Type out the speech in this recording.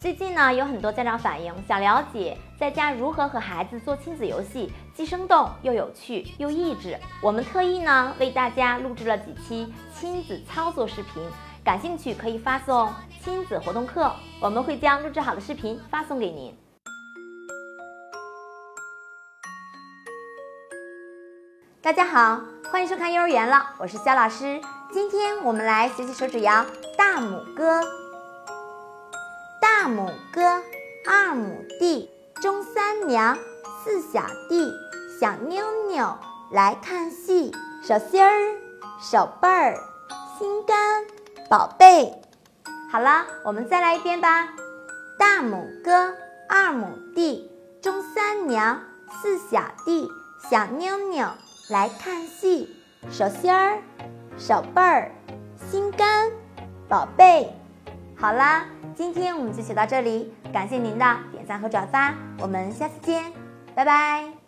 最近呢，有很多家长反映想了解在家如何和孩子做亲子游戏，既生动又有趣又益智。我们特意呢为大家录制了几期亲子操作视频，感兴趣可以发送“亲子活动课”，我们会将录制好的视频发送给您。大家好，欢迎收看幼儿园了，我是肖老师。今天我们来学习手指谣《大拇哥》。大拇哥，二亩地，种三娘，四小弟，小妞妞来看戏，手心儿，手背儿，心肝，宝贝。好了，我们再来一遍吧。大拇哥，二亩地，种三娘，四小弟，小妞妞来看戏，手心儿，手背儿，心肝，宝贝。好啦，今天我们就学到这里，感谢您的点赞和转发，我们下次见，拜拜。